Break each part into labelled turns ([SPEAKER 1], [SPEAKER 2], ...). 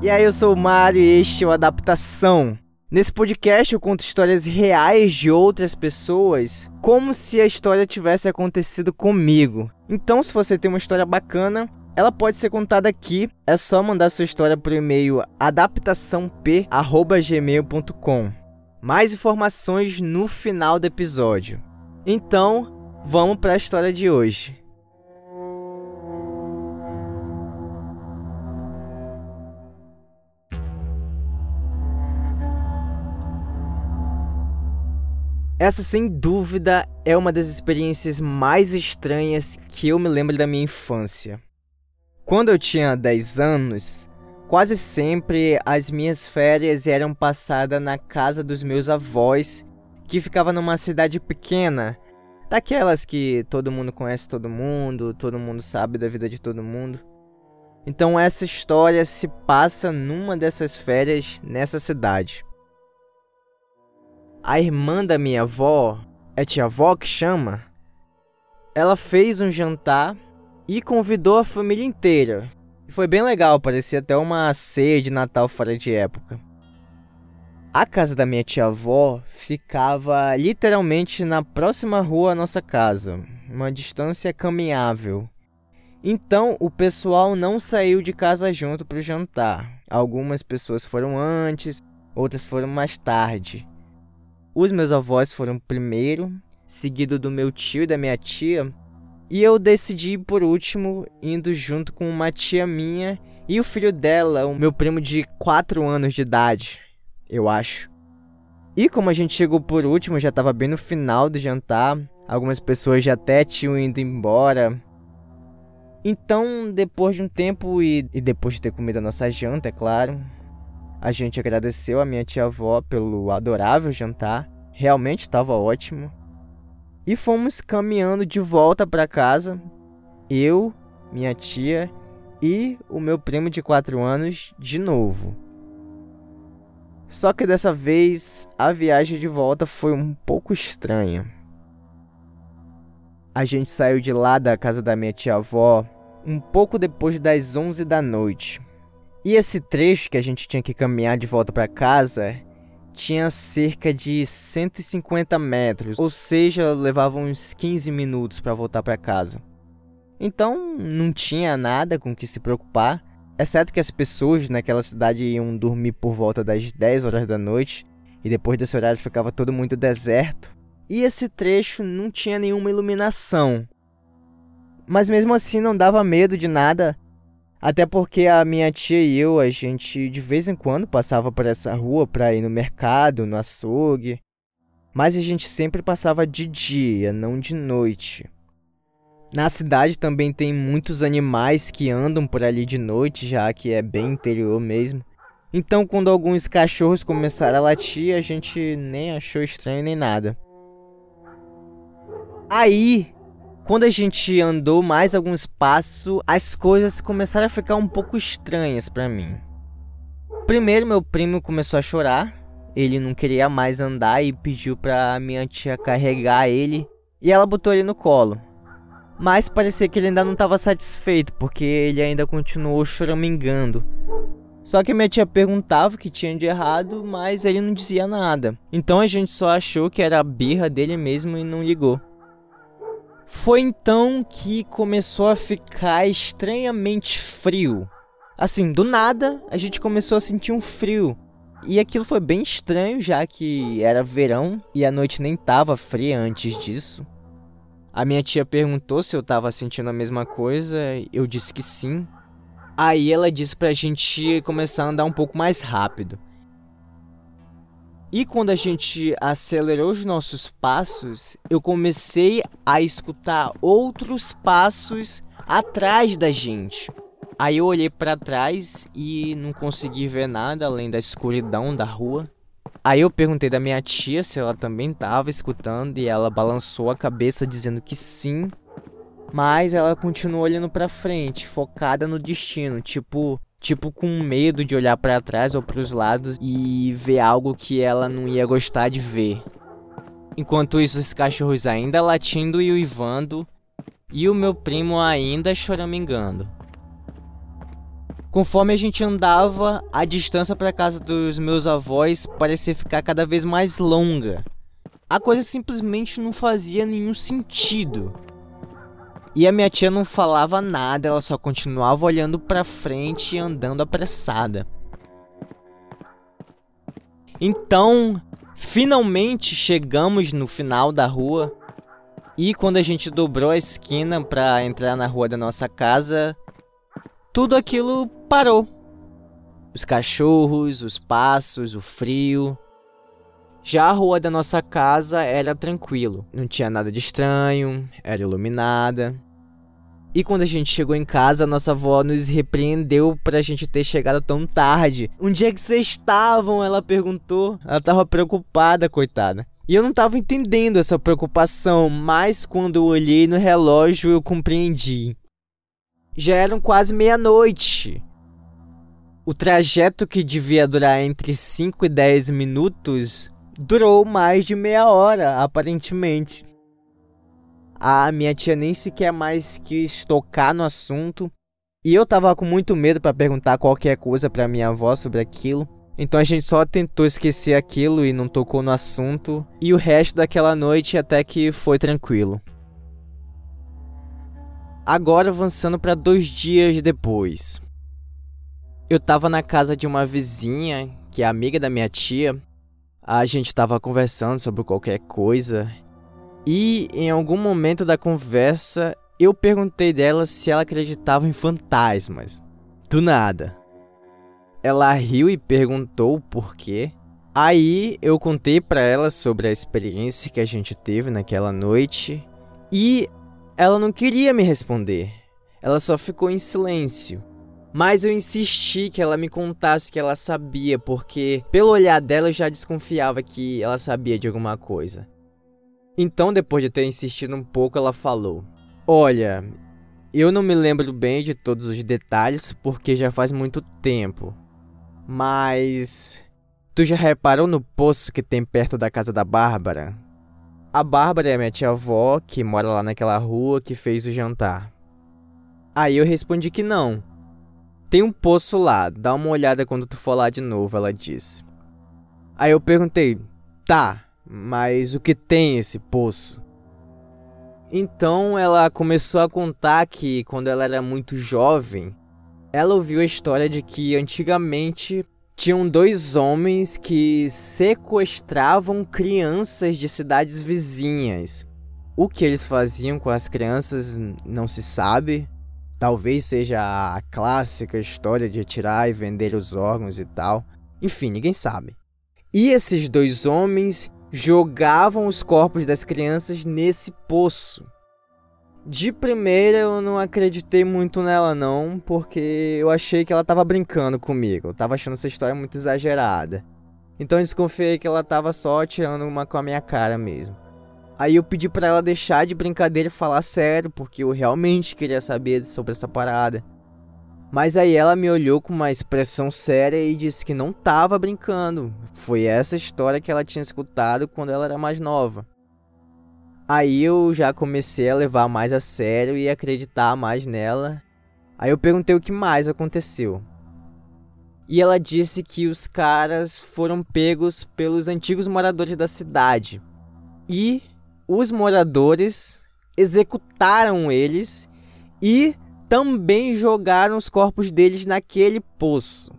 [SPEAKER 1] E aí, eu sou o Mário e este é o Adaptação. Nesse podcast eu conto histórias reais de outras pessoas, como se a história tivesse acontecido comigo. Então, se você tem uma história bacana, ela pode ser contada aqui. É só mandar sua história por e-mail adaptaçãop@gmail.com. Mais informações no final do episódio. Então, vamos para a história de hoje. Essa, sem dúvida, é uma das experiências mais estranhas que eu me lembro da minha infância. Quando eu tinha 10 anos, quase sempre as minhas férias eram passadas na casa dos meus avós, que ficava numa cidade pequena, daquelas que todo mundo conhece todo mundo, todo mundo sabe da vida de todo mundo. Então essa história se passa numa dessas férias nessa cidade. A irmã da minha avó, é tia avó que chama, ela fez um jantar e convidou a família inteira. Foi bem legal, parecia até uma ceia de Natal fora de época. A casa da minha tia-avó ficava literalmente na próxima rua à nossa casa, uma distância caminhável. Então o pessoal não saiu de casa junto para jantar. Algumas pessoas foram antes, outras foram mais tarde. Os meus avós foram primeiro, seguido do meu tio e da minha tia, e eu decidi ir por último, indo junto com uma tia minha e o filho dela, o meu primo de 4 anos de idade, eu acho. E como a gente chegou por último, já estava bem no final do jantar, algumas pessoas já até tinham ido embora. Então, depois de um tempo e, e depois de ter comido a nossa janta, é claro, a gente agradeceu a minha tia-avó pelo adorável jantar, realmente estava ótimo. E fomos caminhando de volta para casa, eu, minha tia e o meu primo de 4 anos de novo. Só que dessa vez a viagem de volta foi um pouco estranha. A gente saiu de lá da casa da minha tia-avó um pouco depois das 11 da noite. E esse trecho que a gente tinha que caminhar de volta para casa tinha cerca de 150 metros, ou seja, levava uns 15 minutos para voltar para casa. Então não tinha nada com que se preocupar, exceto que as pessoas naquela cidade iam dormir por volta das 10 horas da noite e depois desse horário ficava todo muito deserto. E esse trecho não tinha nenhuma iluminação. Mas mesmo assim não dava medo de nada, até porque a minha tia e eu, a gente de vez em quando passava por essa rua para ir no mercado, no açougue. Mas a gente sempre passava de dia, não de noite. Na cidade também tem muitos animais que andam por ali de noite, já que é bem interior mesmo. Então, quando alguns cachorros começaram a latir, a gente nem achou estranho nem nada. Aí, quando a gente andou mais alguns passos, as coisas começaram a ficar um pouco estranhas para mim. Primeiro, meu primo começou a chorar. Ele não queria mais andar e pediu para minha tia carregar ele e ela botou ele no colo. Mas parecia que ele ainda não estava satisfeito, porque ele ainda continuou choramingando. Só que minha tia perguntava o que tinha de errado, mas ele não dizia nada. Então a gente só achou que era a birra dele mesmo e não ligou. Foi então que começou a ficar estranhamente frio. Assim, do nada, a gente começou a sentir um frio. E aquilo foi bem estranho, já que era verão e a noite nem estava fria antes disso. A minha tia perguntou se eu estava sentindo a mesma coisa, eu disse que sim. Aí ela disse pra gente começar a andar um pouco mais rápido. E quando a gente acelerou os nossos passos, eu comecei a escutar outros passos atrás da gente. Aí eu olhei para trás e não consegui ver nada além da escuridão da rua. Aí eu perguntei da minha tia se ela também estava escutando e ela balançou a cabeça dizendo que sim, mas ela continuou olhando para frente, focada no destino, tipo, tipo com medo de olhar para trás ou para os lados e ver algo que ela não ia gostar de ver. Enquanto isso, os cachorros ainda latindo e uivando, e o meu primo ainda choramingando. Conforme a gente andava, a distância para casa dos meus avós parecia ficar cada vez mais longa. A coisa simplesmente não fazia nenhum sentido. E a minha tia não falava nada, ela só continuava olhando para frente e andando apressada. Então, finalmente chegamos no final da rua. E quando a gente dobrou a esquina para entrar na rua da nossa casa, tudo aquilo parou. Os cachorros, os passos, o frio. Já a rua da nossa casa era tranquilo, não tinha nada de estranho, era iluminada. E quando a gente chegou em casa, nossa avó nos repreendeu pra gente ter chegado tão tarde. Onde é que vocês estavam? Ela perguntou. Ela tava preocupada, coitada. E eu não tava entendendo essa preocupação, mas quando eu olhei no relógio eu compreendi. Já eram quase meia-noite. O trajeto que devia durar entre 5 e 10 minutos durou mais de meia hora, aparentemente. A minha tia nem sequer mais quis tocar no assunto. E eu tava com muito medo para perguntar qualquer coisa para minha avó sobre aquilo. Então a gente só tentou esquecer aquilo e não tocou no assunto. E o resto daquela noite até que foi tranquilo. Agora avançando para dois dias depois. Eu tava na casa de uma vizinha, que é amiga da minha tia. A gente tava conversando sobre qualquer coisa. E em algum momento da conversa, eu perguntei dela se ela acreditava em fantasmas. Do nada. Ela riu e perguntou por quê. Aí eu contei para ela sobre a experiência que a gente teve naquela noite e ela não queria me responder. Ela só ficou em silêncio. Mas eu insisti que ela me contasse que ela sabia, porque pelo olhar dela eu já desconfiava que ela sabia de alguma coisa. Então, depois de ter insistido um pouco, ela falou: Olha, eu não me lembro bem de todos os detalhes porque já faz muito tempo. Mas. Tu já reparou no poço que tem perto da casa da Bárbara? A Bárbara é minha tia-avó, que mora lá naquela rua, que fez o jantar. Aí eu respondi que não. Tem um poço lá, dá uma olhada quando tu for lá de novo, ela disse. Aí eu perguntei, tá, mas o que tem esse poço? Então ela começou a contar que quando ela era muito jovem, ela ouviu a história de que antigamente tinham dois homens que sequestravam crianças de cidades vizinhas. O que eles faziam com as crianças não se sabe. Talvez seja a clássica história de tirar e vender os órgãos e tal. Enfim, ninguém sabe. E esses dois homens jogavam os corpos das crianças nesse poço. De primeira eu não acreditei muito nela não, porque eu achei que ela tava brincando comigo. Eu tava achando essa história muito exagerada. Então eu desconfiei que ela tava só tirando uma com a minha cara mesmo. Aí eu pedi para ela deixar de brincadeira e falar sério, porque eu realmente queria saber sobre essa parada. Mas aí ela me olhou com uma expressão séria e disse que não tava brincando. Foi essa história que ela tinha escutado quando ela era mais nova. Aí eu já comecei a levar mais a sério e acreditar mais nela. Aí eu perguntei o que mais aconteceu. E ela disse que os caras foram pegos pelos antigos moradores da cidade. E os moradores executaram eles e também jogaram os corpos deles naquele poço.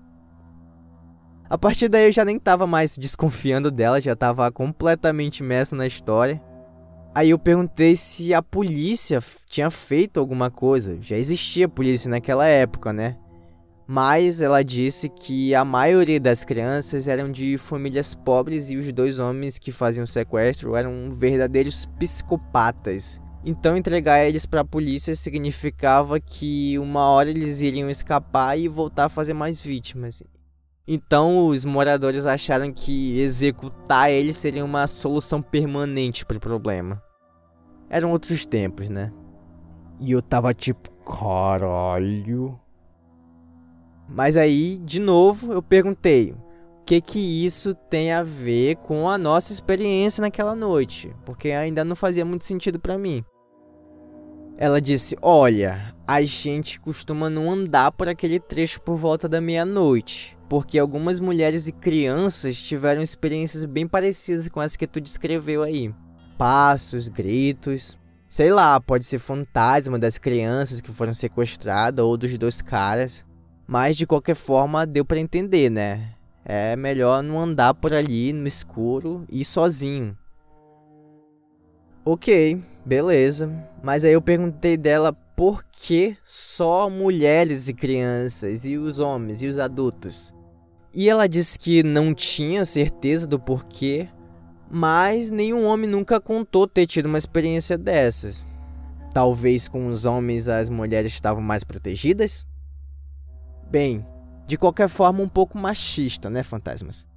[SPEAKER 1] A partir daí eu já nem estava mais desconfiando dela, já estava completamente imerso na história. Aí eu perguntei se a polícia tinha feito alguma coisa. Já existia polícia naquela época, né? Mas ela disse que a maioria das crianças eram de famílias pobres e os dois homens que faziam o sequestro eram verdadeiros psicopatas. Então entregar eles para a polícia significava que uma hora eles iriam escapar e voltar a fazer mais vítimas. Então os moradores acharam que executar ele seria uma solução permanente para o problema. Eram outros tempos, né? E eu tava tipo, caralho. Mas aí, de novo, eu perguntei: o que que isso tem a ver com a nossa experiência naquela noite? Porque ainda não fazia muito sentido para mim. Ela disse: Olha, a gente costuma não andar por aquele trecho por volta da meia-noite, porque algumas mulheres e crianças tiveram experiências bem parecidas com essa que tu descreveu aí. Passos, gritos. Sei lá, pode ser fantasma das crianças que foram sequestradas ou dos dois caras. Mas de qualquer forma deu para entender, né? É melhor não andar por ali no escuro e sozinho. Ok, beleza. Mas aí eu perguntei dela por que só mulheres e crianças, e os homens e os adultos? E ela disse que não tinha certeza do porquê, mas nenhum homem nunca contou ter tido uma experiência dessas. Talvez com os homens as mulheres estavam mais protegidas? Bem, de qualquer forma um pouco machista, né, fantasmas?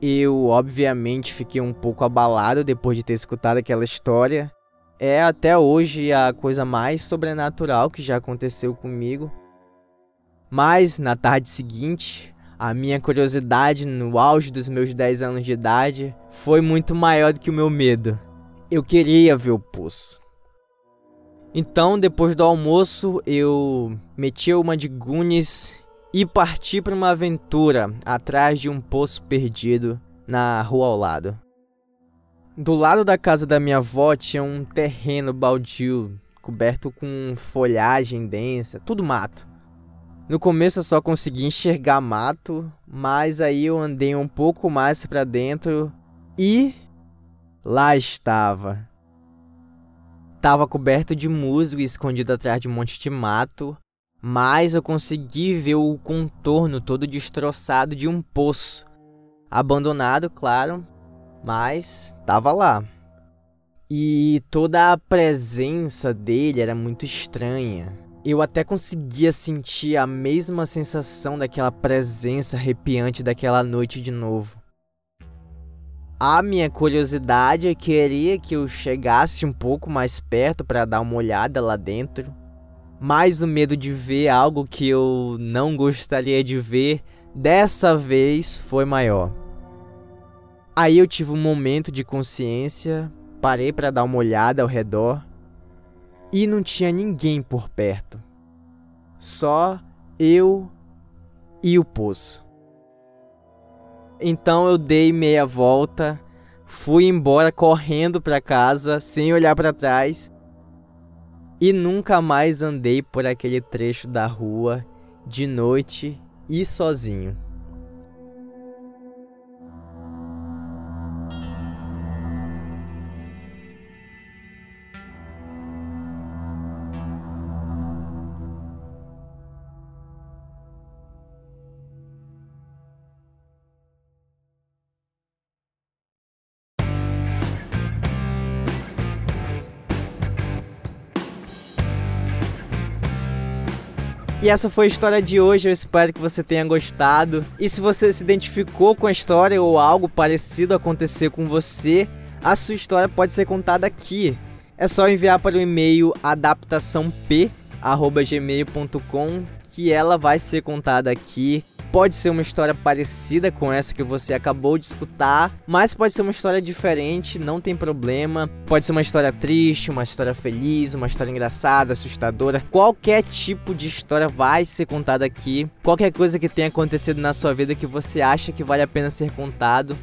[SPEAKER 1] Eu, obviamente, fiquei um pouco abalado depois de ter escutado aquela história é até hoje a coisa mais sobrenatural que já aconteceu comigo. Mas na tarde seguinte, a minha curiosidade no auge dos meus 10 anos de idade foi muito maior do que o meu medo. Eu queria ver o poço. Então, depois do almoço, eu meti uma de Gunis e parti para uma aventura atrás de um poço perdido na rua ao lado. Do lado da casa da minha avó tinha um terreno baldio, coberto com folhagem densa, tudo mato. No começo eu só consegui enxergar mato, mas aí eu andei um pouco mais para dentro e lá estava. Tava coberto de musgo e escondido atrás de um monte de mato, mas eu consegui ver o contorno todo destroçado de um poço. Abandonado, claro, mas tava lá. E toda a presença dele era muito estranha. Eu até conseguia sentir a mesma sensação daquela presença arrepiante daquela noite de novo. A minha curiosidade queria que eu chegasse um pouco mais perto para dar uma olhada lá dentro, mas o medo de ver algo que eu não gostaria de ver dessa vez foi maior. Aí eu tive um momento de consciência, parei para dar uma olhada ao redor e não tinha ninguém por perto. Só eu e o poço. Então eu dei meia volta, fui embora correndo para casa sem olhar para trás e nunca mais andei por aquele trecho da rua de noite e sozinho. E essa foi a história de hoje, eu espero que você tenha gostado. E se você se identificou com a história ou algo parecido acontecer com você, a sua história pode ser contada aqui. É só enviar para o e-mail adaptaçãop@gmail.com que ela vai ser contada aqui. Pode ser uma história parecida com essa que você acabou de escutar, mas pode ser uma história diferente, não tem problema. Pode ser uma história triste, uma história feliz, uma história engraçada, assustadora. Qualquer tipo de história vai ser contada aqui. Qualquer coisa que tenha acontecido na sua vida que você acha que vale a pena ser contado.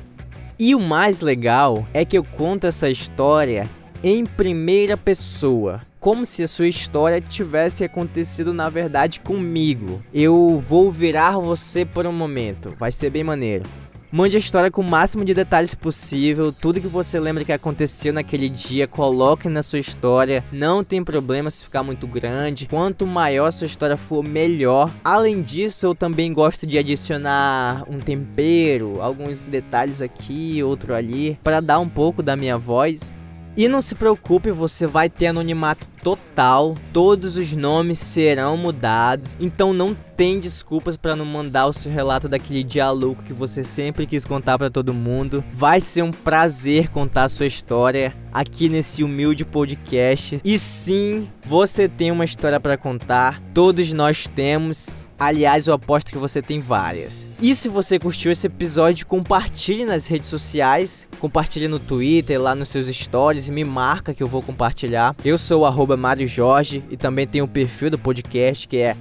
[SPEAKER 1] E o mais legal é que eu conto essa história em primeira pessoa como se a sua história tivesse acontecido na verdade comigo. Eu vou virar você por um momento, vai ser bem maneiro. Mande a história com o máximo de detalhes possível, tudo que você lembra que aconteceu naquele dia, coloque na sua história. Não tem problema se ficar muito grande. Quanto maior sua história for, melhor. Além disso, eu também gosto de adicionar um tempero, alguns detalhes aqui, outro ali, para dar um pouco da minha voz. E não se preocupe, você vai ter anonimato total, todos os nomes serão mudados, então não tem desculpas para não mandar o seu relato daquele dia louco que você sempre quis contar para todo mundo. Vai ser um prazer contar a sua história aqui nesse humilde podcast. E sim, você tem uma história para contar, todos nós temos. Aliás, eu aposto que você tem várias. E se você curtiu esse episódio, compartilhe nas redes sociais, compartilhe no Twitter, lá nos seus stories, me marca que eu vou compartilhar. Eu sou o Mário Jorge e também tenho o perfil do podcast que é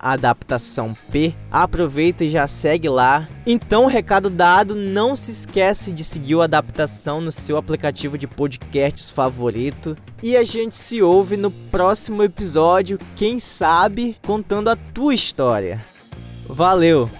[SPEAKER 1] adaptaçãop. Aproveita e já segue lá. Então, recado dado, não se esquece de seguir o Adaptação no seu aplicativo de podcasts favorito. E a gente se ouve no próximo episódio, quem sabe contando a tua história. Valeu!